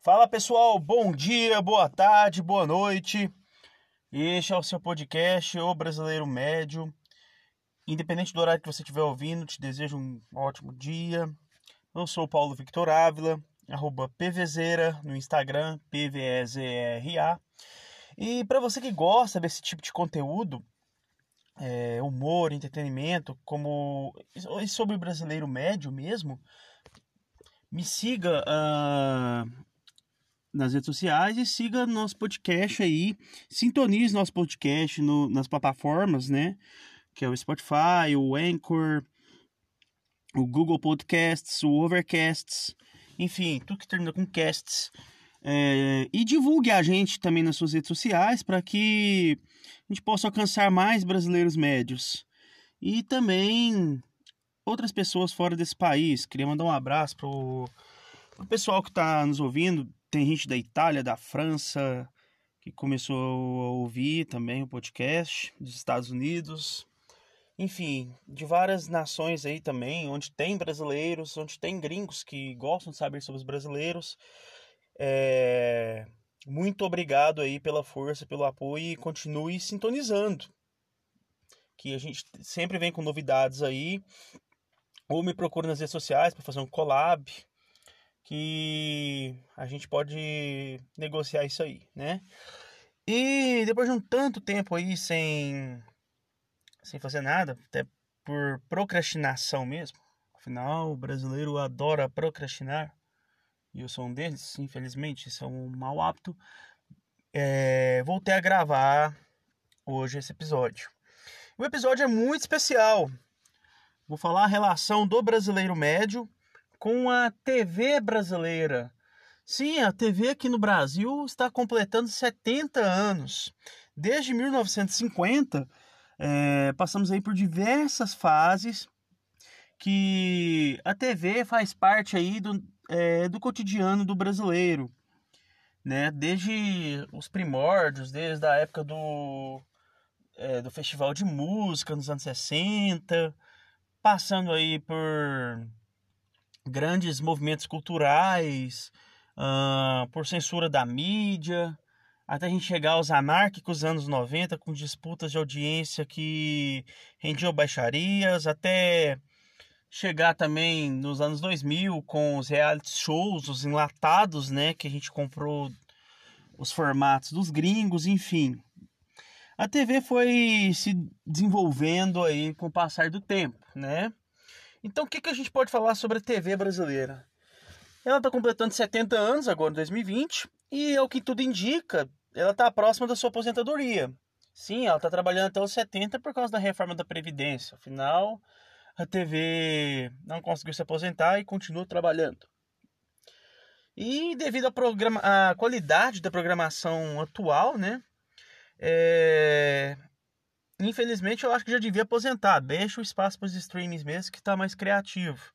Fala pessoal, bom dia, boa tarde, boa noite. Este é o seu podcast, O Brasileiro Médio. Independente do horário que você estiver ouvindo, te desejo um ótimo dia. Eu sou o Paulo Victor Ávila, arroba PVZera no Instagram, PVEZRA. E para você que gosta desse tipo de conteúdo, é, humor, entretenimento, como e sobre o brasileiro médio mesmo, me siga uh, nas redes sociais e siga nosso podcast aí. Sintonize nosso podcast no, nas plataformas, né? Que é o Spotify, o Anchor, o Google Podcasts, o Overcasts, enfim, tudo que termina com casts. É, e divulgue a gente também nas suas redes sociais para que a gente possa alcançar mais brasileiros médios. E também outras pessoas fora desse país. Queria mandar um abraço pro, pro pessoal que está nos ouvindo tem gente da Itália, da França, que começou a ouvir também o podcast, dos Estados Unidos, enfim, de várias nações aí também, onde tem brasileiros, onde tem gringos que gostam de saber sobre os brasileiros. É... Muito obrigado aí pela força, pelo apoio e continue sintonizando. Que a gente sempre vem com novidades aí. Ou me procure nas redes sociais para fazer um collab que a gente pode negociar isso aí, né? E depois de um tanto tempo aí sem sem fazer nada, até por procrastinação mesmo. Afinal, o brasileiro adora procrastinar. E eu sou um deles, infelizmente, isso é um mau hábito. É, voltei a gravar hoje esse episódio. O episódio é muito especial. Vou falar a relação do brasileiro médio com a TV brasileira. Sim, a TV aqui no Brasil está completando 70 anos. Desde 1950, é, passamos aí por diversas fases que a TV faz parte aí do, é, do cotidiano do brasileiro. Né? Desde os primórdios, desde a época do, é, do festival de música nos anos 60, passando aí por grandes movimentos culturais, uh, por censura da mídia, até a gente chegar aos anárquicos anos 90, com disputas de audiência que rendiam baixarias, até chegar também nos anos 2000 com os reality shows, os enlatados, né, que a gente comprou os formatos dos gringos, enfim. A TV foi se desenvolvendo aí com o passar do tempo, né? Então, o que, que a gente pode falar sobre a TV brasileira? Ela está completando 70 anos agora, em 2020, e é o que tudo indica, ela está próxima da sua aposentadoria. Sim, ela está trabalhando até os 70 por causa da reforma da Previdência. Afinal, a TV não conseguiu se aposentar e continua trabalhando. E devido à qualidade da programação atual, né? É, infelizmente eu acho que já devia aposentar. Deixa o espaço para os streamings mesmo que está mais criativo.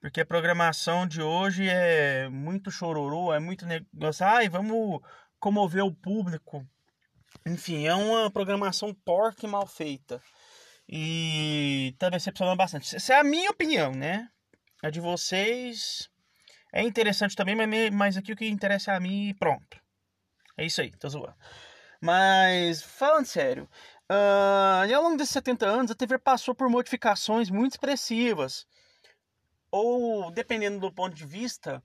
Porque a programação de hoje é muito chororô, é muito negócio. Ai, vamos comover o público. Enfim, é uma programação porca e mal feita. E tá decepcionando bastante. Essa é a minha opinião, né? A de vocês é interessante também, mas aqui o que interessa é a mim e pronto. É isso aí, tô zoando. Mas, falando sério, Uh, ao longo desses 70 anos, a TV passou por modificações muito expressivas. Ou, dependendo do ponto de vista,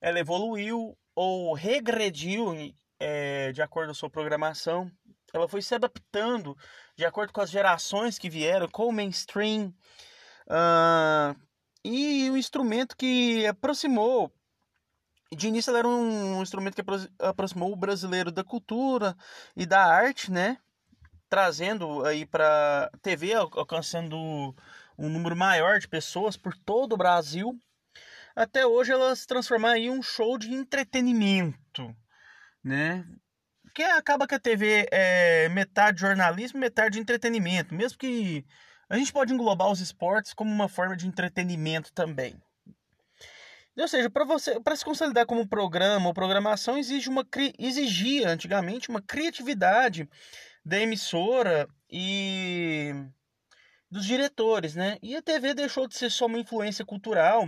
ela evoluiu ou regrediu é, de acordo com a sua programação. Ela foi se adaptando de acordo com as gerações que vieram, com o mainstream. Uh, e o instrumento que aproximou. De início, ela era um instrumento que aproximou o brasileiro da cultura e da arte, né? trazendo aí para TV, alcançando um número maior de pessoas por todo o Brasil, até hoje ela se transformar em um show de entretenimento, né? Que acaba que a TV é metade jornalismo, metade entretenimento, mesmo que a gente pode englobar os esportes como uma forma de entretenimento também. Ou seja, para você, para se consolidar como programa ou programação exige uma exigia antigamente uma criatividade da emissora e dos diretores, né? E a TV deixou de ser só uma influência cultural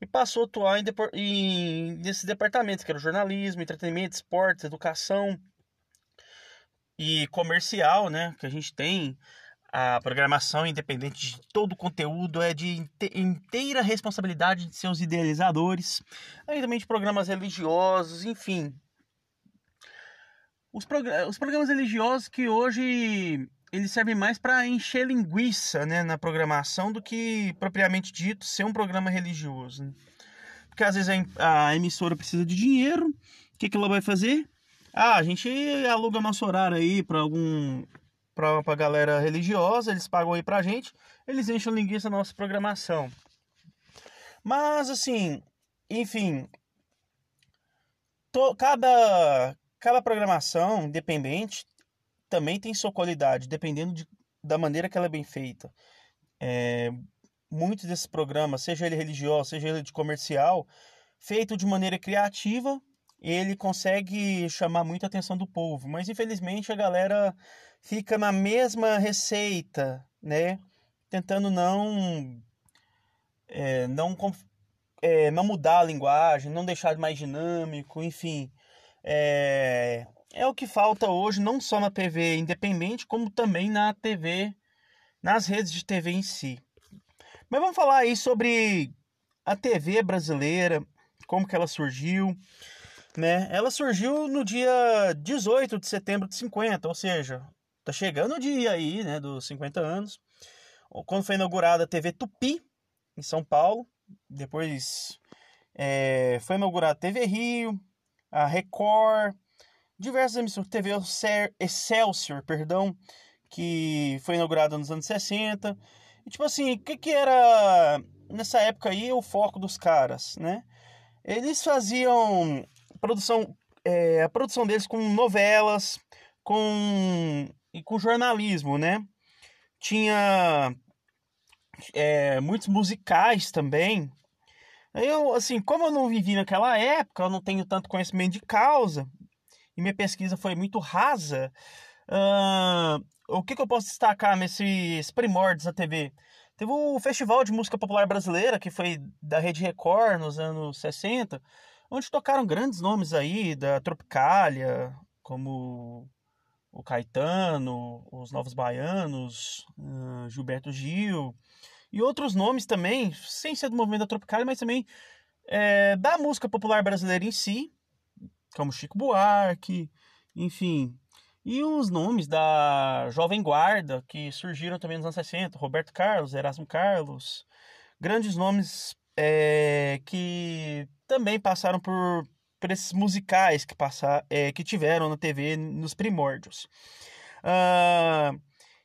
e passou a atuar em, em nesses departamentos, que era jornalismo, entretenimento, esportes, educação e comercial, né? Que a gente tem a programação independente de todo o conteúdo é de inteira responsabilidade de seus idealizadores, aí também de programas religiosos, enfim. Os, os programas religiosos que hoje eles servem mais para encher linguiça né, na programação do que propriamente dito ser um programa religioso. Né? Porque às vezes a, a emissora precisa de dinheiro, o que, que ela vai fazer? Ah, a gente aluga nosso horário aí para algum pra, pra galera religiosa, eles pagam aí pra gente, eles enchem linguiça na nossa programação. Mas assim, enfim, to, cada, cada programação independente também tem sua qualidade, dependendo de, da maneira que ela é bem feita. É, muitos desses programas, seja ele religioso, seja ele de comercial, feito de maneira criativa, ele consegue chamar muita atenção do povo. Mas infelizmente a galera fica na mesma receita, né? Tentando não é, não é, não mudar a linguagem, não deixar mais dinâmico, enfim. É, é o que falta hoje, não só na TV independente, como também na TV, nas redes de TV em si. Mas vamos falar aí sobre a TV brasileira, como que ela surgiu, né? Ela surgiu no dia 18 de setembro de 50, ou seja, Tá chegando o dia aí, né, dos 50 anos. Quando foi inaugurada a TV Tupi, em São Paulo. Depois é, foi inaugurada a TV Rio, a Record, diversas emissoras. TV Excelsior, perdão, que foi inaugurada nos anos 60. E, tipo assim, o que, que era nessa época aí o foco dos caras, né? Eles faziam produção, é, a produção deles com novelas, com e com jornalismo, né? Tinha é, muitos musicais também. Eu, assim, como eu não vivi naquela época, eu não tenho tanto conhecimento de causa, e minha pesquisa foi muito rasa, uh, o que, que eu posso destacar nesses primórdios da TV? Teve o Festival de Música Popular Brasileira, que foi da Rede Record nos anos 60, onde tocaram grandes nomes aí, da Tropicália, como o Caetano, os Novos Baianos, uh, Gilberto Gil e outros nomes também, sem ser do movimento da Tropicália, mas também é, da música popular brasileira em si, como Chico Buarque, enfim. E os nomes da Jovem Guarda, que surgiram também nos anos 60, Roberto Carlos, Erasmo Carlos, grandes nomes é, que também passaram por por esses musicais que, passar, é, que tiveram na TV nos primórdios. Uh,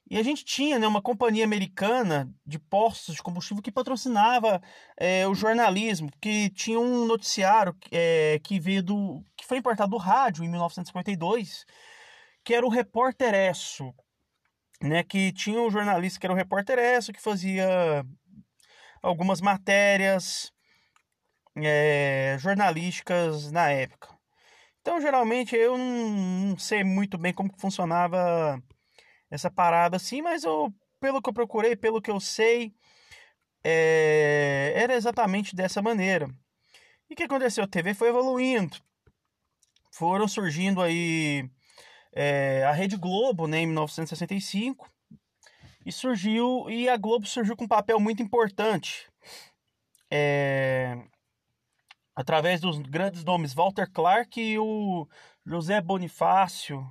e a gente tinha né, uma companhia americana de postos de combustível que patrocinava é, o jornalismo, que tinha um noticiário é, que veio do. que foi importado do rádio em 1952, que era o Repórter Esso. Né, que tinha um jornalista que era o Repórter Esso, que fazia algumas matérias é, jornalísticas na época. Então, geralmente, eu não, não, sei muito bem como funcionava essa parada assim, mas eu, pelo que eu procurei, pelo que eu sei, é, era exatamente dessa maneira. E o que aconteceu? A TV foi evoluindo. Foram surgindo aí é, a Rede Globo, né, em 1965. E surgiu, e a Globo surgiu com um papel muito importante. É, através dos grandes nomes Walter Clark e o José Bonifácio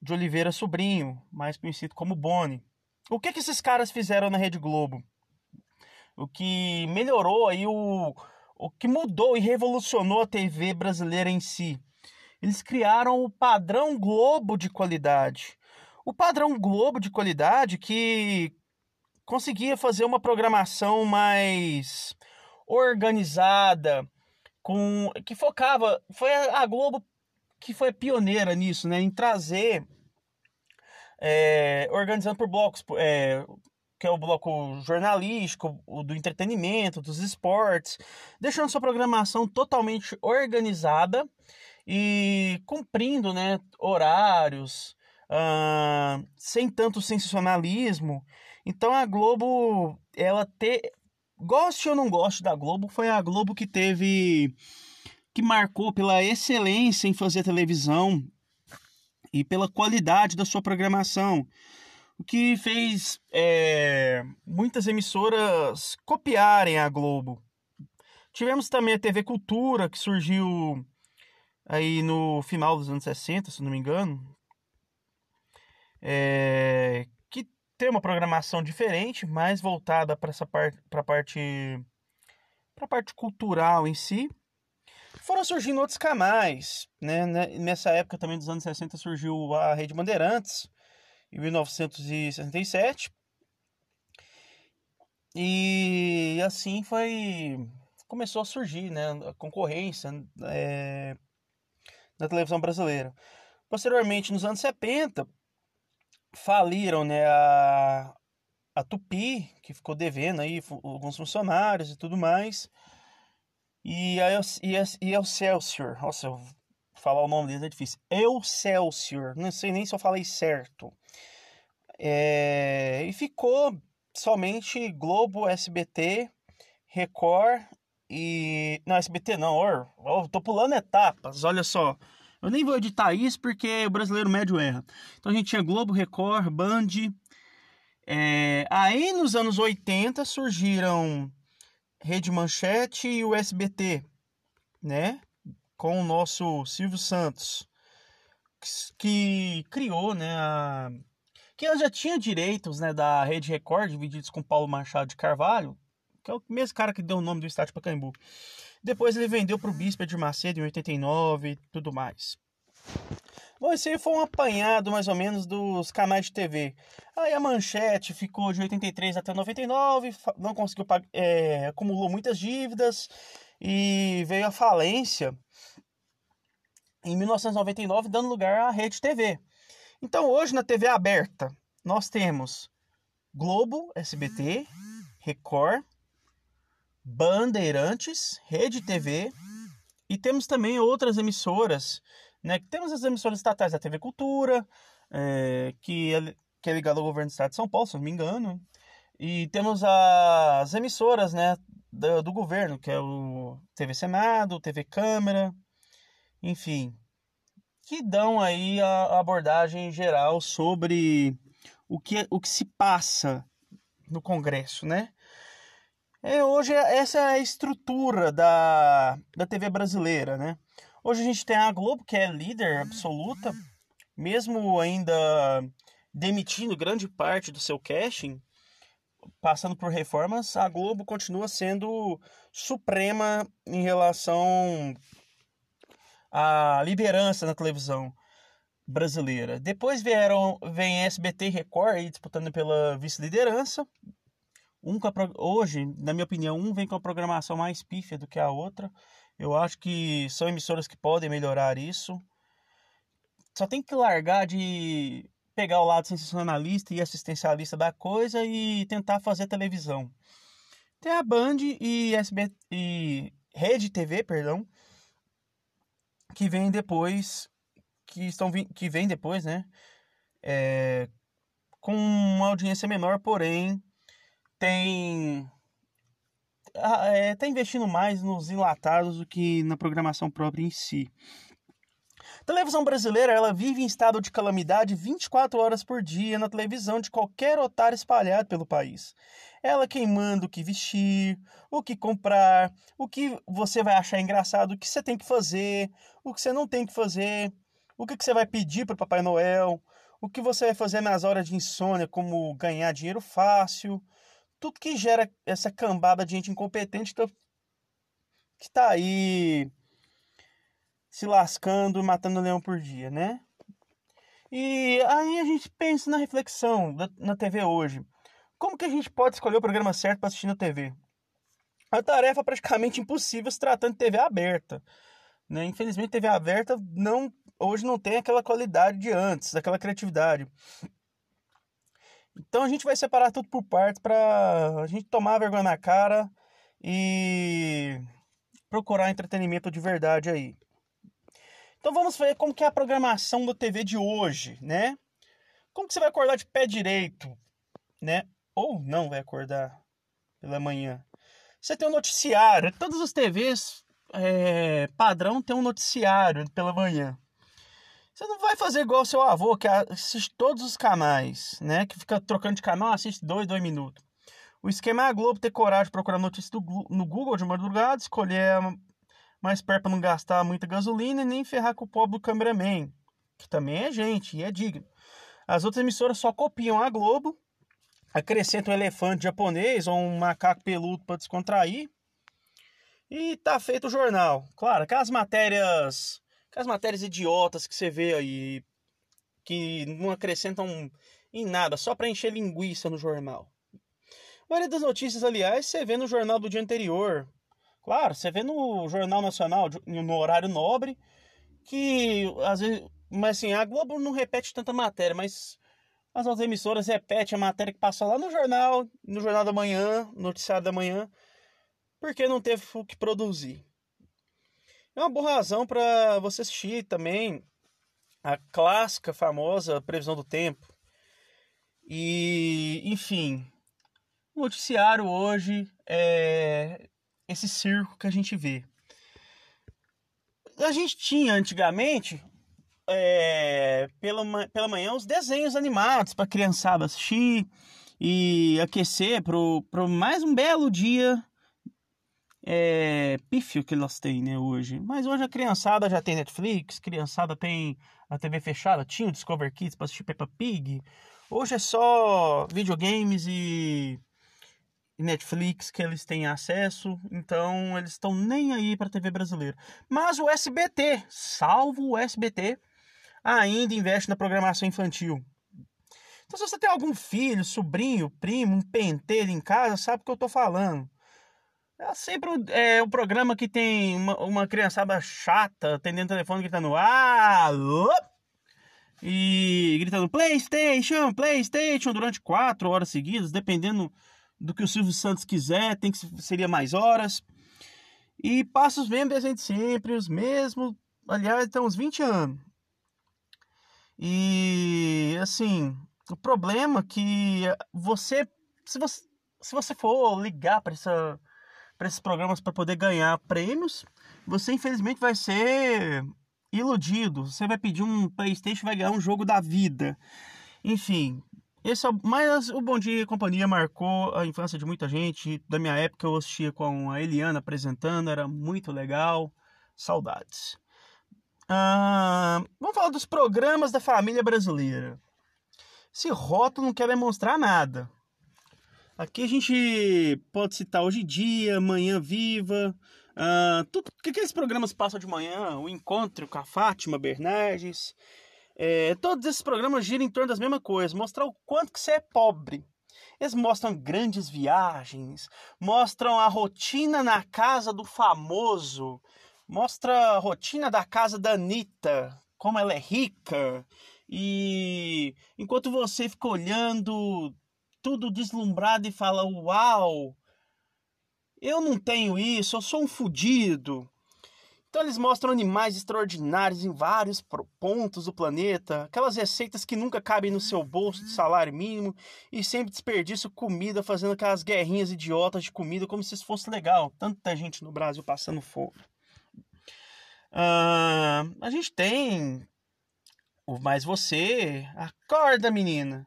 de Oliveira Sobrinho, mais conhecido como Boni. O que, que esses caras fizeram na Rede Globo? O que melhorou aí o, o que mudou e revolucionou a TV brasileira em si. Eles criaram o padrão Globo de qualidade. O padrão Globo de qualidade que conseguia fazer uma programação mais organizada, com que focava, foi a Globo que foi pioneira nisso, né, em trazer é, organizando por blocos, é, que é o bloco jornalístico, o do entretenimento, dos esportes, deixando sua programação totalmente organizada e cumprindo, né, horários, uh, sem tanto sensacionalismo. Então a Globo, ela ter. Goste ou não goste da Globo, foi a Globo que teve. Que marcou pela excelência em fazer televisão e pela qualidade da sua programação. O que fez é, muitas emissoras copiarem a Globo. Tivemos também a TV Cultura, que surgiu aí no final dos anos 60, se não me engano. É, que tem uma programação diferente, mais voltada para essa parte para parte para parte cultural em si. Foram surgindo outros canais, né? Nessa época também dos anos 60 surgiu a Rede Bandeirantes em 1967. E assim foi começou a surgir, né, a concorrência é, na televisão brasileira. Posteriormente, nos anos 70, faliram né, a, a Tupi, que ficou devendo aí alguns funcionários e tudo mais. E a, e a, e Excelsior, nossa, eu, falar o nome deles é difícil. Excelsior, não sei nem se eu falei certo. É, e ficou somente Globo, SBT, Record e. Não, SBT não, or, oh, tô pulando etapas, olha só. Eu nem vou editar isso porque o brasileiro médio erra. Então a gente tinha Globo, Record, Band. É... Aí nos anos 80 surgiram Rede Manchete e o SBT, né? Com o nosso Silvio Santos, que criou, né? A... Que ela já tinha direitos, né? Da Rede Record, divididos com Paulo Machado de Carvalho, que é o mesmo cara que deu o nome do estádio Pacaembu. Depois ele vendeu para o Bispo de Macedo em 89 e tudo mais. Bom, esse aí foi um apanhado mais ou menos dos canais de TV. Aí a manchete ficou de 83 até 99, não conseguiu pagar, é, acumulou muitas dívidas e veio a falência em 1999, dando lugar à Rede TV. Então hoje na TV aberta nós temos Globo, SBT, Record, Bandeirantes, Rede TV e temos também outras emissoras, né? Temos as emissoras estatais da TV Cultura, é, que, é, que é ligada ao governo do estado de São Paulo, se não me engano. E temos as emissoras, né, do, do governo, que é o TV Senado, TV Câmara, enfim, que dão aí a abordagem geral sobre o que, o que se passa no Congresso, né? É, hoje é, essa é a estrutura da, da TV brasileira, né? Hoje a gente tem a Globo, que é líder absoluta, mesmo ainda demitindo grande parte do seu casting, passando por reformas, a Globo continua sendo suprema em relação à liderança na televisão brasileira. Depois vieram vem SBT e Record aí disputando pela vice-liderança, um hoje, na minha opinião, um vem com a programação mais pífia do que a outra. Eu acho que são emissoras que podem melhorar isso. Só tem que largar de pegar o lado sensacionalista e assistencialista da coisa e tentar fazer televisão. Tem a Band e SB e Rede TV, perdão, que vem depois, que estão que vem depois, né? É, com uma audiência menor, porém tem está é, tá investindo mais nos enlatados do que na programação própria em si. A televisão brasileira ela vive em estado de calamidade 24 horas por dia na televisão de qualquer otário espalhado pelo país. Ela quem manda o que vestir, o que comprar, o que você vai achar engraçado, o que você tem que fazer, o que você não tem que fazer, o que você vai pedir para o Papai Noel, o que você vai fazer nas horas de insônia, como ganhar dinheiro fácil, tudo que gera essa cambada de gente incompetente tá, que tá aí se lascando, matando leão por dia, né? E aí a gente pensa na reflexão na TV hoje. Como que a gente pode escolher o programa certo para assistir na TV? A tarefa é praticamente impossível se tratando de TV aberta. Né? Infelizmente, TV aberta não, hoje não tem aquela qualidade de antes, aquela criatividade. Então a gente vai separar tudo por partes para a gente tomar vergonha na cara e procurar entretenimento de verdade aí. Então vamos ver como que é a programação da TV de hoje, né? Como que você vai acordar de pé direito, né? Ou não vai acordar pela manhã? Você tem um noticiário. Todas as TVs é, padrão tem um noticiário pela manhã. Você não vai fazer igual seu avô, que assiste todos os canais, né? Que fica trocando de canal, assiste dois, dois minutos. O esquema é a Globo ter coragem de procurar notícias no Google de madrugada, escolher mais perto para não gastar muita gasolina e nem ferrar com o pobre do cameraman, que também é gente e é digno. As outras emissoras só copiam a Globo, acrescentam um elefante japonês ou um macaco peludo para descontrair e tá feito o jornal. Claro, aquelas matérias, aquelas matérias idiotas que você vê aí que não acrescentam em nada, só para encher linguiça no jornal. A maioria das notícias, aliás, você vê no jornal do dia anterior. Claro, você vê no Jornal Nacional, no horário nobre, que às vezes. Mas assim, a Globo não repete tanta matéria, mas as outras emissoras repetem a matéria que passou lá no jornal, no Jornal da Manhã, noticiário da manhã, porque não teve o que produzir. É uma boa razão para você assistir também a clássica, famosa previsão do tempo. E, enfim, o noticiário hoje é esse circo que a gente vê. A gente tinha antigamente, é, pela, pela manhã, os desenhos animados para criançada assistir e aquecer para mais um belo dia é, pífio que elas têm né, hoje. Mas hoje a criançada já tem Netflix, criançada tem a TV fechada, tinha o Discover Kids para assistir Peppa Pig. Hoje é só videogames e Netflix que eles têm acesso, então eles estão nem aí para a TV brasileira. Mas o SBT, salvo o SBT, ainda investe na programação infantil. Então, se você tem algum filho, sobrinho, primo, um pentelho em casa, sabe o que eu estou falando. É sempre é, o programa que tem uma, uma criançada chata atendendo o telefone gritando alô e gritando PlayStation, PlayStation durante quatro horas seguidas, dependendo do que o Silvio Santos quiser, tem que seria mais horas. E Passos vem presente sempre, os mesmos, aliás, tem uns 20 anos. E assim, o problema é que você se você, se você for ligar para essa para esses programas para poder ganhar prêmios, você infelizmente vai ser iludido. Você vai pedir um PlayStation, vai ganhar um jogo da vida. Enfim, esse é, mas o Bom Dia e Companhia marcou a infância de muita gente. Da minha época eu assistia com a Eliana apresentando, era muito legal. Saudades. Ah, vamos falar dos programas da família brasileira. Esse rótulo não quer demonstrar nada. Aqui a gente pode citar Hoje Dia, Manhã Viva, uh, tudo que aqueles programas passam de manhã, o encontro com a Fátima Bernardes, é, todos esses programas giram em torno das mesmas coisas, mostrar o quanto que você é pobre. Eles mostram grandes viagens, mostram a rotina na casa do famoso, mostra a rotina da casa da Anitta, como ela é rica. E enquanto você fica olhando tudo deslumbrado e fala: Uau, eu não tenho isso, eu sou um fudido. Então eles mostram animais extraordinários em vários pontos do planeta, aquelas receitas que nunca cabem no seu bolso de salário mínimo e sempre desperdiçam comida fazendo aquelas guerrinhas idiotas de comida como se isso fosse legal. Tanta gente no Brasil passando fome. Uh, a gente tem o Mais Você, acorda menina,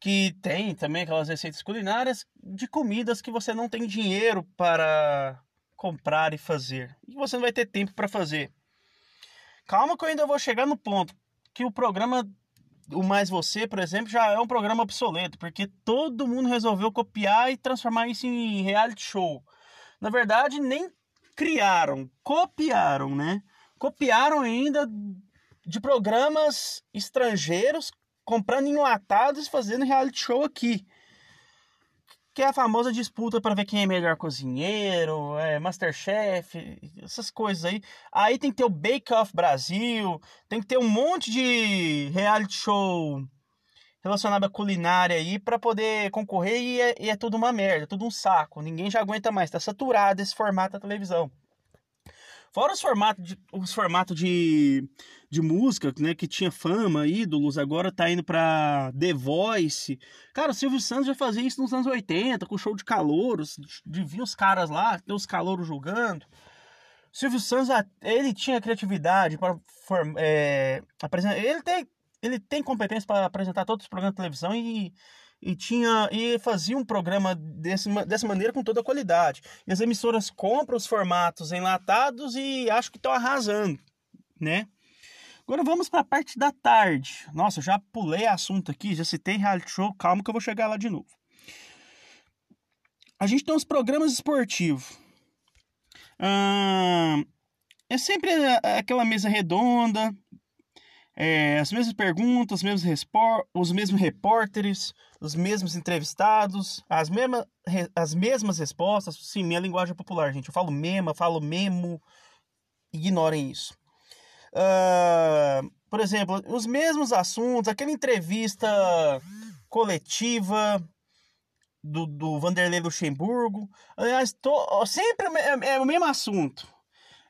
que tem também aquelas receitas culinárias de comidas que você não tem dinheiro para comprar e fazer. E você não vai ter tempo para fazer. Calma que eu ainda vou chegar no ponto que o programa o Mais Você, por exemplo, já é um programa obsoleto, porque todo mundo resolveu copiar e transformar isso em reality show. Na verdade, nem criaram, copiaram, né? Copiaram ainda de programas estrangeiros, comprando enlatados e fazendo reality show aqui que é a famosa disputa para ver quem é melhor cozinheiro, é, Masterchef, essas coisas aí. Aí tem que ter o Bake Off Brasil, tem que ter um monte de reality show relacionado à culinária aí para poder concorrer e é, e é, tudo uma merda, tudo um saco. Ninguém já aguenta mais, tá saturado esse formato da televisão. Fora os formatos de, os formatos de, de música, né, que tinha fama, ídolos, agora tá indo pra The Voice. Cara, o Silvio Santos já fazia isso nos anos 80, com show de calouros, de vir os caras lá, ter os calouros julgando. O Silvio Santos, ele tinha criatividade para é, apresentar. Ele tem, ele tem competência para apresentar todos os programas de televisão e e tinha e fazia um programa desse, dessa maneira com toda a qualidade. E as emissoras compram os formatos enlatados e acho que estão arrasando, né? Agora vamos para a parte da tarde. Nossa, já pulei assunto aqui, já citei reality show, calma que eu vou chegar lá de novo. A gente tem os programas esportivos. Hum, é sempre aquela mesa redonda, é, as mesmas perguntas, os mesmos, os mesmos repórteres, os mesmos entrevistados, as, mesma, as mesmas respostas. Sim, minha linguagem é popular, gente. Eu falo mema, falo memo. Ignorem isso. Uh, por exemplo, os mesmos assuntos, aquela entrevista coletiva do, do Vanderlei Luxemburgo. Aliás, tô, sempre é, é o mesmo assunto.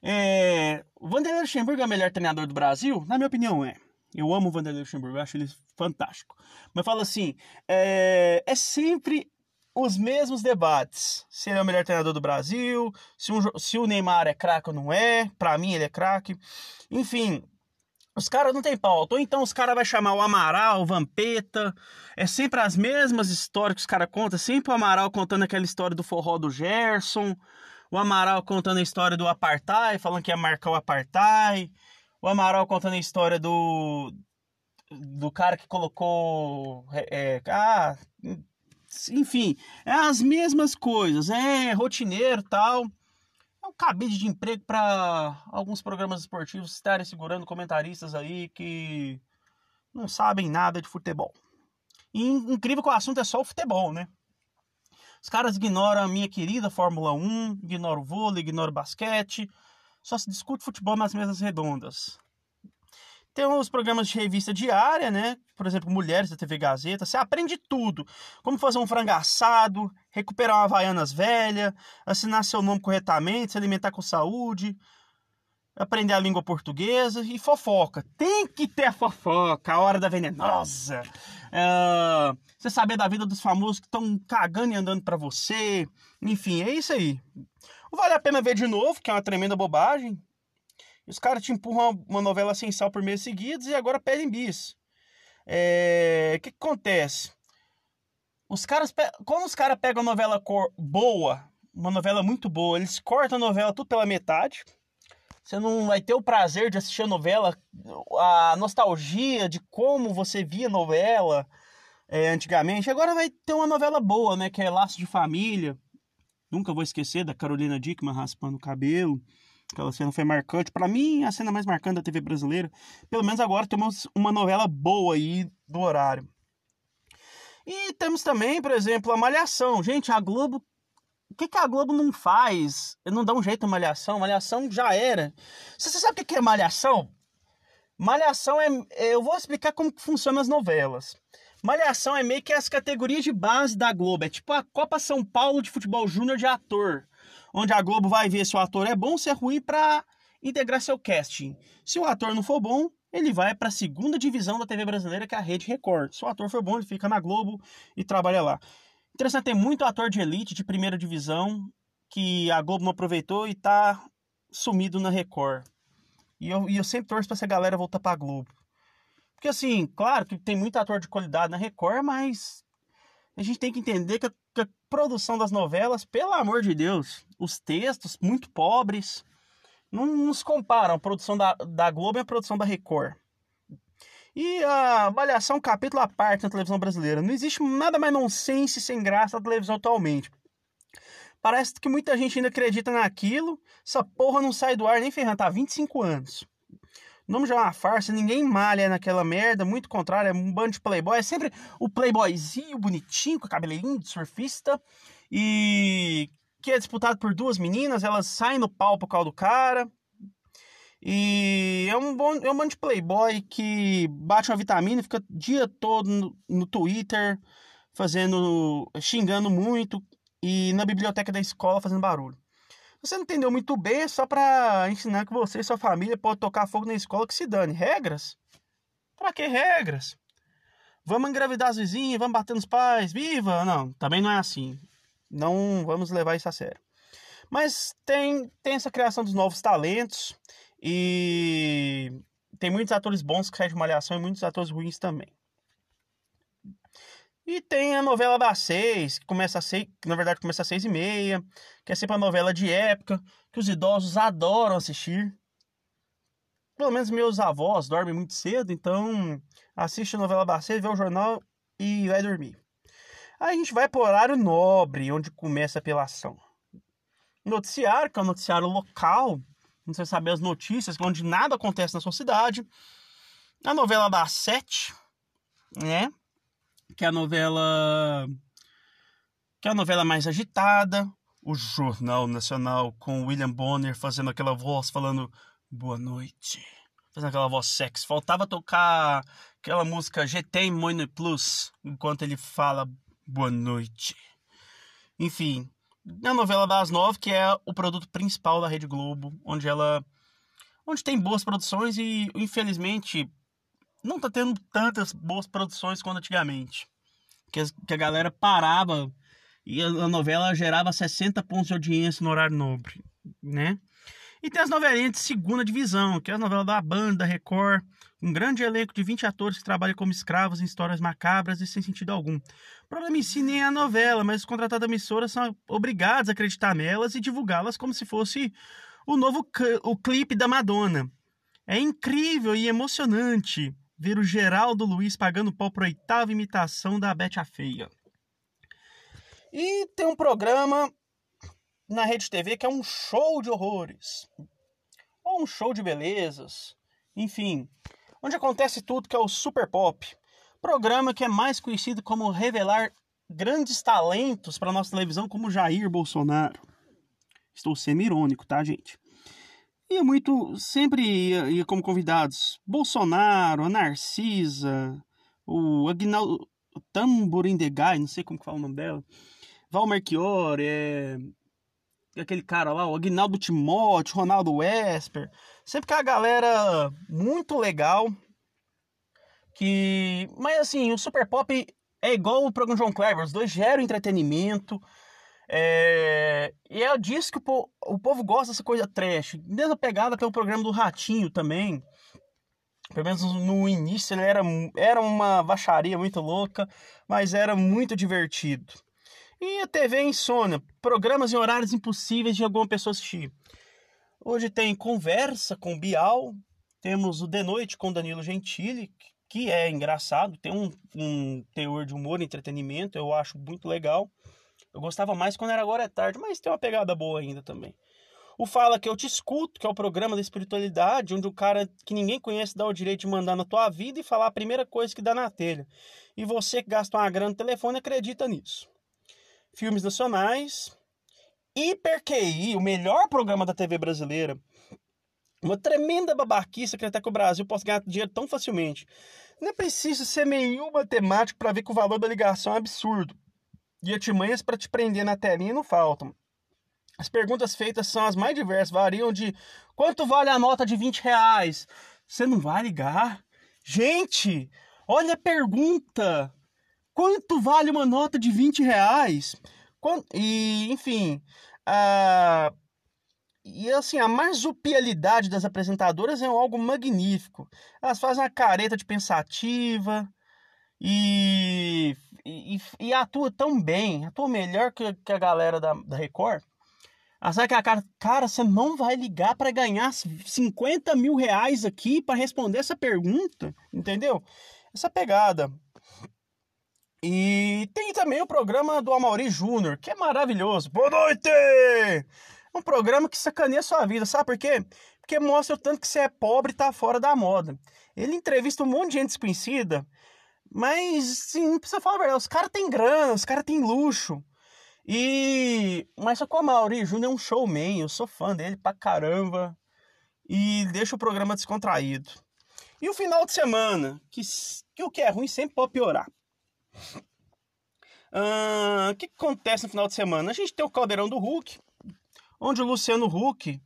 É, o Vanderlei Luxemburgo é o melhor treinador do Brasil? Na minha opinião, é. Eu amo o Vanderlei Luxemburgo, acho ele fantástico. Mas fala assim: é, é sempre os mesmos debates. Se ele é o melhor treinador do Brasil, se, um, se o Neymar é craque ou não é. Para mim, ele é craque. Enfim, os caras não tem pauta. Ou então os caras vão chamar o Amaral, o Vampeta. É sempre as mesmas histórias que os caras contam. Sempre o Amaral contando aquela história do forró do Gerson o Amaral contando a história do apartheid, falando que ia marcar o apartheid, o Amaral contando a história do do cara que colocou é, é, ah, enfim, é as mesmas coisas, é rotineiro tal. É um cabide de emprego para alguns programas esportivos estarem segurando comentaristas aí que não sabem nada de futebol. E incrível que o assunto é só o futebol, né? Os caras ignoram a minha querida Fórmula 1, ignoram o vôlei, ignoram o basquete. Só se discute futebol nas mesas redondas. Tem os programas de revista diária, né? Por exemplo, Mulheres da TV Gazeta. Você aprende tudo. Como fazer um frango assado, recuperar uma Havaianas velha, assinar seu nome corretamente, se alimentar com saúde, aprender a língua portuguesa e fofoca. Tem que ter fofoca, a hora da venenosa. É, você saber da vida dos famosos que estão cagando e andando para você. Enfim, é isso aí. Vale a pena ver de novo, que é uma tremenda bobagem. Os caras te empurram uma novela sem sal por meses seguidos e agora pedem bis. É... O que, que acontece? Os caras, pe... quando os caras pegam uma novela cor... boa, uma novela muito boa, eles cortam a novela tudo pela metade você não vai ter o prazer de assistir a novela, a nostalgia de como você via novela é, antigamente. Agora vai ter uma novela boa, né? Que é Laço de Família. Nunca vou esquecer da Carolina Dickman raspando o cabelo. Aquela cena foi marcante. para mim, a cena mais marcante da TV brasileira. Pelo menos agora temos uma novela boa aí do horário. E temos também, por exemplo, a Malhação. Gente, a Globo que, que a Globo não faz? Não dá um jeito a Malhação. Malhação já era. Você sabe o que é Malhação? Malhação é. Eu vou explicar como funcionam as novelas. Malhação é meio que as categorias de base da Globo. É tipo a Copa São Paulo de Futebol Júnior de ator. Onde a Globo vai ver se o ator é bom ou se é ruim para integrar seu casting. Se o ator não for bom, ele vai para a segunda divisão da TV brasileira, que é a Rede Record. Se o ator for bom, ele fica na Globo e trabalha lá. Interessante, tem muito ator de elite, de primeira divisão, que a Globo não aproveitou e tá sumido na Record. E eu, e eu sempre torço pra essa galera voltar pra Globo. Porque assim, claro que tem muito ator de qualidade na Record, mas a gente tem que entender que a, que a produção das novelas, pelo amor de Deus, os textos muito pobres, não nos comparam a produção da, da Globo e a produção da Record. E a avaliação capítulo à parte na televisão brasileira. Não existe nada mais nonsense sem graça na televisão atualmente. Parece que muita gente ainda acredita naquilo. Essa porra não sai do ar nem ferrando, tá há 25 anos. O nome já é uma farsa, ninguém malha naquela merda, muito contrário, é um bando de playboy. É sempre o playboyzinho bonitinho, com cabelinho de surfista. E que é disputado por duas meninas, elas saem no pau por causa do cara. E é um bom, é um monte de playboy que bate uma vitamina, fica o dia todo no, no Twitter fazendo, xingando muito e na biblioteca da escola fazendo barulho. Você não entendeu muito bem, é só pra ensinar que você e sua família podem tocar fogo na escola que se dane. Regras? Pra que regras? Vamos engravidar as vizinhas, vamos bater nos pais, viva! Não, também não é assim. Não vamos levar isso a sério. Mas tem, tem essa criação dos novos talentos e tem muitos atores bons que saem de Malhação e muitos atores ruins também. E tem a novela das seis, que começa a seis, que na verdade começa às seis e meia, que é sempre uma novela de época, que os idosos adoram assistir. Pelo menos meus avós dormem muito cedo, então assiste a novela das seis, vê o jornal e vai dormir. Aí a gente vai para o horário nobre, onde começa a apelação. Noticiário, que é um noticiário local, sei saber as notícias, onde nada acontece na sua cidade. A novela das sete, né? que é a novela que é a novela mais agitada, o Jornal Nacional com William Bonner fazendo aquela voz falando boa noite, fazendo aquela voz sexy. Faltava tocar aquela música GT Moine Plus enquanto ele fala boa noite. Enfim, a novela das nove que é o produto principal da Rede Globo, onde ela onde tem boas produções e infelizmente não tá tendo tantas boas produções quanto antigamente. Que, que a galera parava e a, novela gerava 60 pontos de audiência no horário nobre, né? E tem as novelinhas de segunda divisão, que é a novela da Banda, da Record, um grande elenco de 20 atores que trabalham como escravos em histórias macabras e sem sentido algum. O problema em si nem é a novela, mas os contratados da emissora são obrigados a acreditar nelas e divulgá-las como se fosse o novo o clipe da Madonna. É incrível e emocionante ver o Geraldo Luiz pagando pau para oitava imitação da Bete a Feia. E tem um programa na Rede TV que é um show de horrores. Ou um show de belezas. Enfim, onde acontece tudo que é o Super Pop. Programa que é mais conhecido como revelar grandes talentos para nossa televisão como Jair Bolsonaro. Estou sendo irônico, tá, gente? ia muito, sempre ia, ia como convidados Bolsonaro, a Narcisa, o Agnaldo Tamborindegai, não sei como que fala o nome dela, Valmer Chior, é, aquele cara lá, o Agnaldo Timóteo, Ronaldo Wesper, sempre que a galera muito legal, que, mas assim, o Super Pop é igual o programa João Clever, os dois geram entretenimento, é... E é disso que o povo, o povo gosta dessa coisa trash. Mesma pegada pelo programa do Ratinho também. Pelo menos no início ele era, era uma baixaria muito louca, mas era muito divertido. E a TV é insônia, programas em horários impossíveis de alguma pessoa assistir. Hoje tem Conversa com Bial, temos o De Noite com Danilo Gentili, que é engraçado, tem um, um teor de humor e entretenimento, eu acho muito legal. Eu gostava mais quando era Agora é Tarde, mas tem uma pegada boa ainda também. O Fala Que Eu Te Escuto, que é o programa da espiritualidade, onde o cara que ninguém conhece dá o direito de mandar na tua vida e falar a primeira coisa que dá na telha. E você que gasta uma grana no telefone acredita nisso. Filmes nacionais. Hiper QI, o melhor programa da TV brasileira. Uma tremenda babaquice acreditar que o Brasil possa ganhar dinheiro tão facilmente. Não é preciso ser nenhum matemático para ver que o valor da ligação é absurdo e artimanhas para te prender na telinha não faltam. As perguntas feitas são as mais diversas, variam de quanto vale a nota de 20 reais? Você não vai ligar? Gente, olha a pergunta! Quanto vale uma nota de 20 reais? E, enfim. E assim, a marsupialidade das apresentadoras é algo magnífico. Elas fazem uma careta de pensativa, e, e, e, atua tão bem, atua melhor que, que a galera da, da Record. Ah, sabe que a cara, cara, você não vai ligar para ganhar 50 mil reais aqui para responder essa pergunta, entendeu? Essa pegada. E tem também o programa do Amaury Júnior, que é maravilhoso. Boa noite! É um programa que sacaneia sua vida, sabe por quê? Porque mostra o tanto que você é pobre e tá fora da moda. Ele entrevista um monte de gente desconhecida mas, sim, não precisa falar a verdade. Os caras têm grana, os caras têm luxo. E. Mas só que o Mauri Júnior é um showman, eu sou fã dele pra caramba. E deixa o programa descontraído. E o final de semana, que, que o que é ruim sempre pode piorar. O que, que acontece no final de semana? A gente tem o Caldeirão do Hulk, onde o Luciano Huck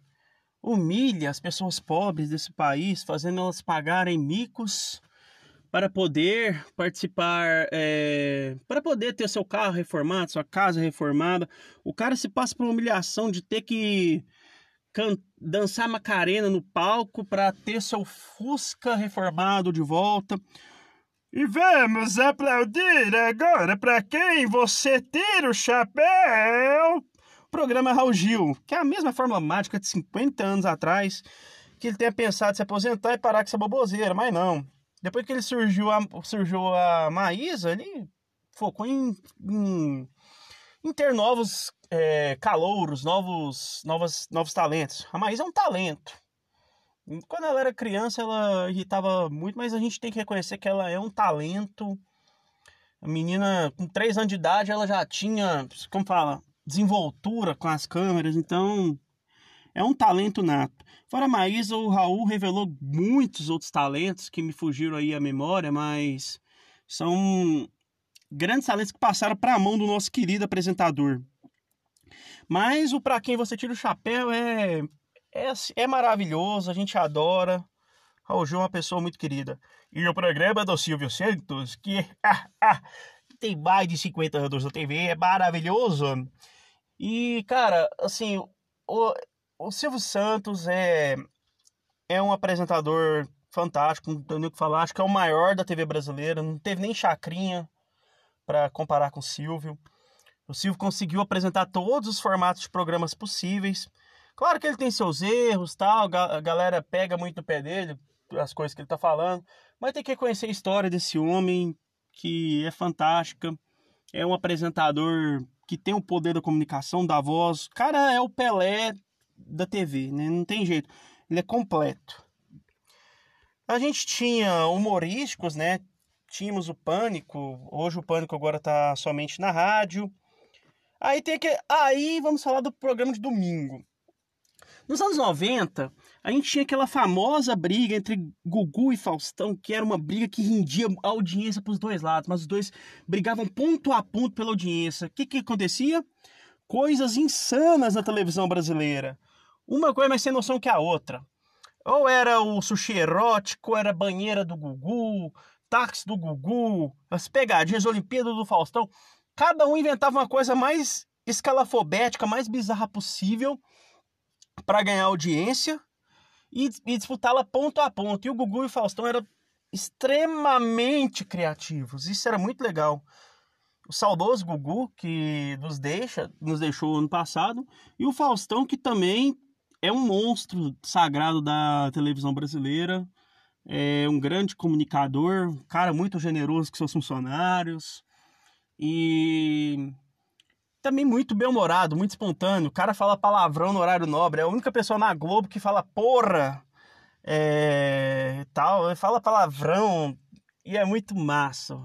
humilha as pessoas pobres desse país, fazendo elas pagarem micos para poder participar, é, para poder ter seu carro reformado, sua casa reformada. O cara se passa por uma humilhação de ter que dançar Macarena no palco para ter seu Fusca reformado de volta. E vamos aplaudir agora para quem você tira o chapéu programa Raul Gil, que é a mesma fórmula mágica de 50 anos atrás, que ele tenha pensado se aposentar e parar com essa boboseira, mas não. Depois que ele surgiu a, surgiu a Maísa, ele focou em, em, em ter novos é, calouros, novos, novos, novos talentos. A Maísa é um talento. Quando ela era criança, ela irritava muito, mas a gente tem que reconhecer que ela é um talento. A menina, com 3 anos de idade, ela já tinha, como fala, desenvoltura com as câmeras, então é um talento nato. Fora a Maísa, o Raul revelou muitos outros talentos que me fugiram aí à memória, mas são grandes talentos que passaram para a mão do nosso querido apresentador. Mas o Pra Quem Você Tira o Chapéu é, é, é maravilhoso, a gente adora. Raul Gil é uma pessoa muito querida. E o programa do Silvio Santos, que ah, ah, tem mais de 50 anos na TV, é maravilhoso. E, cara, assim, o, o Silvio Santos é, é um apresentador fantástico, não tenho o que falar. Acho que é o maior da TV brasileira. Não teve nem chacrinha para comparar com o Silvio. O Silvio conseguiu apresentar todos os formatos de programas possíveis. Claro que ele tem seus erros, tal, a galera pega muito no pé dele, as coisas que ele tá falando, mas tem que conhecer a história desse homem que é fantástica. É um apresentador que tem o poder da comunicação, da voz. Cara, é o Pelé da TV, né? Não tem jeito. Ele é completo. A gente tinha humorísticos, né? Tínhamos o Pânico. Hoje o Pânico agora tá somente na rádio. Aí tem que. Aí vamos falar do programa de domingo. Nos anos 90, a gente tinha aquela famosa briga entre Gugu e Faustão, que era uma briga que rendia audiência para os dois lados, mas os dois brigavam ponto a ponto pela audiência. O que, que acontecia? Coisas insanas na televisão brasileira. Uma coisa mais sem noção que a outra. Ou era o sushi erótico, era banheira do Gugu, táxi do Gugu, as pegadinhas, Olimpíada do Faustão. Cada um inventava uma coisa mais escalafobética, mais bizarra possível para ganhar audiência e, e disputá-la ponto a ponto. E o Gugu e o Faustão eram extremamente criativos. Isso era muito legal. O saudoso Gugu, que nos deixa, nos deixou ano passado, e o Faustão, que também é um monstro sagrado da televisão brasileira, é um grande comunicador, um cara muito generoso com seus funcionários. E também muito bem-humorado, muito espontâneo. O cara fala palavrão no horário nobre. É a única pessoa na Globo que fala porra, é, tal, fala palavrão e é muito massa.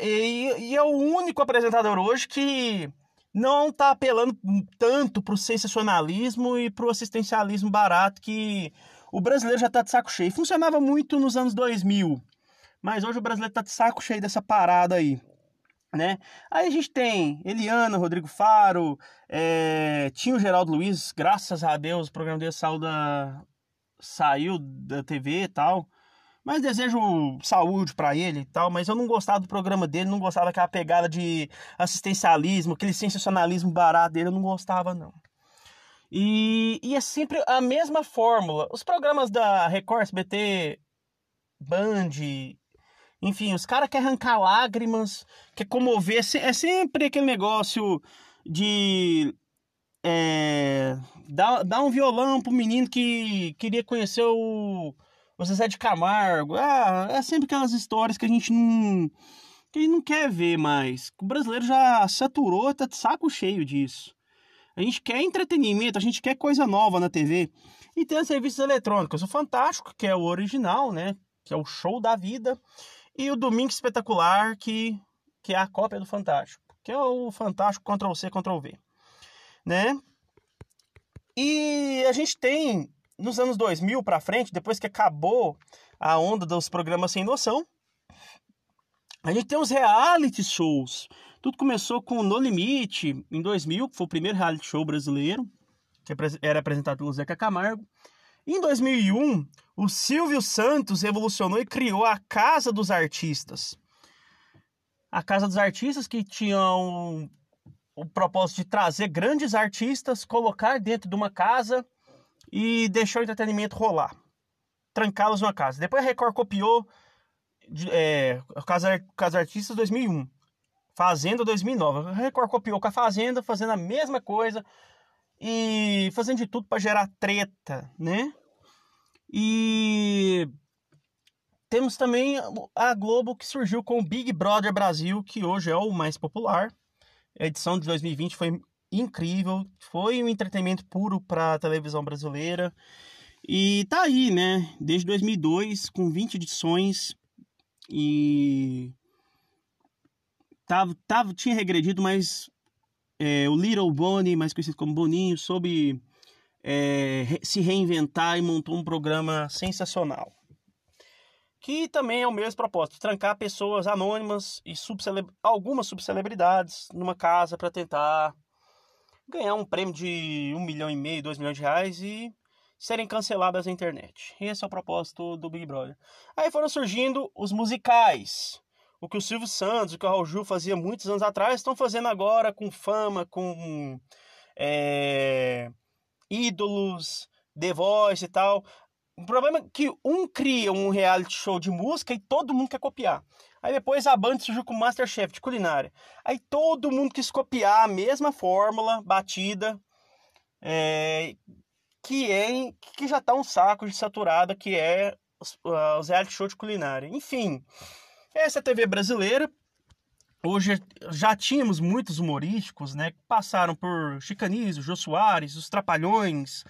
E, e é o único apresentador hoje que não está apelando tanto para o sensacionalismo e para o assistencialismo barato que o brasileiro já está de saco cheio. Funcionava muito nos anos 2000, mas hoje o brasileiro está de saco cheio dessa parada aí né? Aí a gente tem Eliana, Rodrigo Faro, é, tinha o Geraldo Luiz, graças a Deus o programa dele saiu da, saiu da TV e tal. Mas desejo saúde para ele e tal, mas eu não gostava do programa dele, não gostava daquela pegada de assistencialismo, aquele sensacionalismo barato dele, eu não gostava não. E, e é sempre a mesma fórmula. Os programas da Record, SBT, Band, enfim, os caras querem arrancar lágrimas, quer comover. É sempre aquele negócio de é, dar, dar um violão pro menino que queria conhecer o, o Zezé de Camargo. Ah, é sempre aquelas histórias que a gente não, que a gente não quer ver mais. O brasileiro já saturou, tá de saco cheio disso. A gente quer entretenimento, a gente quer coisa nova na TV. E tem os serviços eletrônicos. O Fantástico, que é o original, né? Que é o show da vida e o Domingo Espetacular, que, que é a cópia do Fantástico, que é o Fantástico Ctrl-C, Ctrl-V, né? E a gente tem, nos anos 2000 para frente, depois que acabou a onda dos programas sem noção, a gente tem os reality shows. Tudo começou com No Limite, em 2000, que foi o primeiro reality show brasileiro, que era apresentado pelo Zeca Camargo. Em 2001, o Silvio Santos revolucionou e criou a Casa dos Artistas. A Casa dos Artistas que tinham o propósito de trazer grandes artistas, colocar dentro de uma casa e deixar o entretenimento rolar. Trancá-los numa casa. Depois a Record copiou é, Casa, Casa Artistas 2001. Fazenda 2009. A Record copiou com a Fazenda, fazendo a mesma coisa e fazendo de tudo para gerar treta, né? E temos também a Globo que surgiu com o Big Brother Brasil, que hoje é o mais popular. A edição de 2020 foi incrível, foi um entretenimento puro para a televisão brasileira. E tá aí, né? Desde 2002, com 20 edições e tava, tava tinha regredido, mas é, o Little Bonnie, mais conhecido como Boninho, soube é, se reinventar e montou um programa sensacional que também é o mesmo propósito, trancar pessoas anônimas e algumas subcelebridades numa casa para tentar ganhar um prêmio de um milhão e meio, dois milhões de reais e serem canceladas na internet. Esse é o propósito do Big Brother. Aí foram surgindo os musicais. O que o Silvio Santos, o que o Raul Gil fazia muitos anos atrás, estão fazendo agora com fama, com é, ídolos, The Voice e tal. O problema é que um cria um reality show de música e todo mundo quer copiar. Aí depois a Band surgiu com Masterchef de culinária. Aí todo mundo quis copiar a mesma fórmula batida, é, que é que já tá um saco de saturada, que é os, uh, os reality show de culinária. Enfim, essa é a TV brasileira. Hoje já tínhamos muitos humorísticos, né? Que passaram por Chicanísio, Jô Soares, os Trapalhões,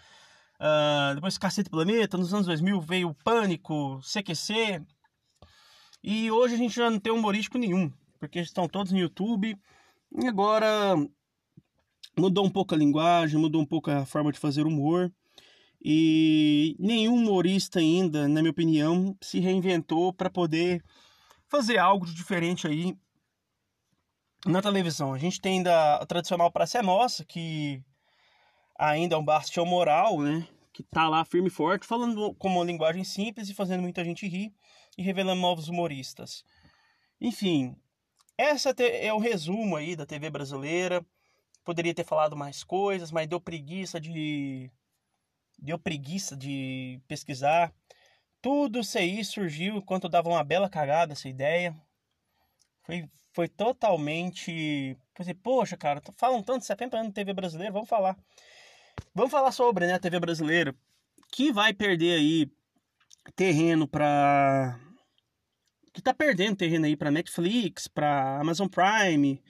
Uh, depois Cacete Planeta, nos anos 2000 veio o Pânico, CQC. E hoje a gente já não tem humorístico nenhum, porque estão todos no YouTube. E agora mudou um pouco a linguagem, mudou um pouco a forma de fazer humor. E nenhum humorista ainda, na minha opinião, se reinventou para poder fazer algo de diferente aí na televisão. A gente tem ainda a tradicional Praça é Nossa, que ainda é um bastião moral, né? Que tá lá firme e forte, falando com uma linguagem simples e fazendo muita gente rir e revelando novos humoristas. Enfim, essa é o resumo aí da TV brasileira. Poderia ter falado mais coisas, mas deu preguiça de deu preguiça de pesquisar. Tudo isso aí surgiu enquanto dava uma bela cagada essa ideia. Foi, foi totalmente. Pensei, poxa, cara, falam tanto 70 anos de TV brasileira, vamos falar. Vamos falar sobre né, a TV brasileira, que vai perder aí terreno para que está perdendo terreno aí para Netflix, para Amazon Prime,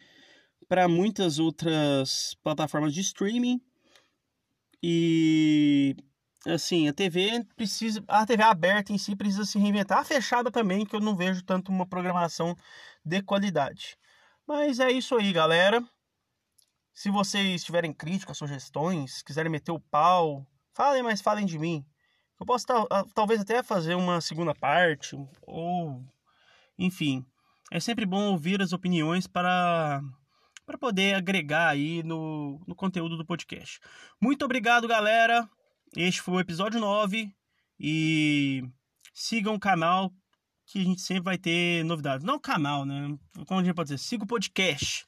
para muitas outras plataformas de streaming. E assim, a TV precisa, a TV aberta em si precisa se reinventar, a fechada também, que eu não vejo tanto uma programação de qualidade. Mas é isso aí, galera. Se vocês tiverem críticas, sugestões, quiserem meter o pau, falem, mas falem de mim. Eu posso talvez até fazer uma segunda parte, ou enfim. É sempre bom ouvir as opiniões para, para poder agregar aí no, no conteúdo do podcast. Muito obrigado, galera. Este foi o episódio 9 e sigam o canal que a gente sempre vai ter novidades. Não o canal, né? Como a gente pode dizer? Siga o podcast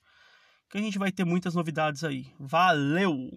que a gente vai ter muitas novidades aí. Valeu!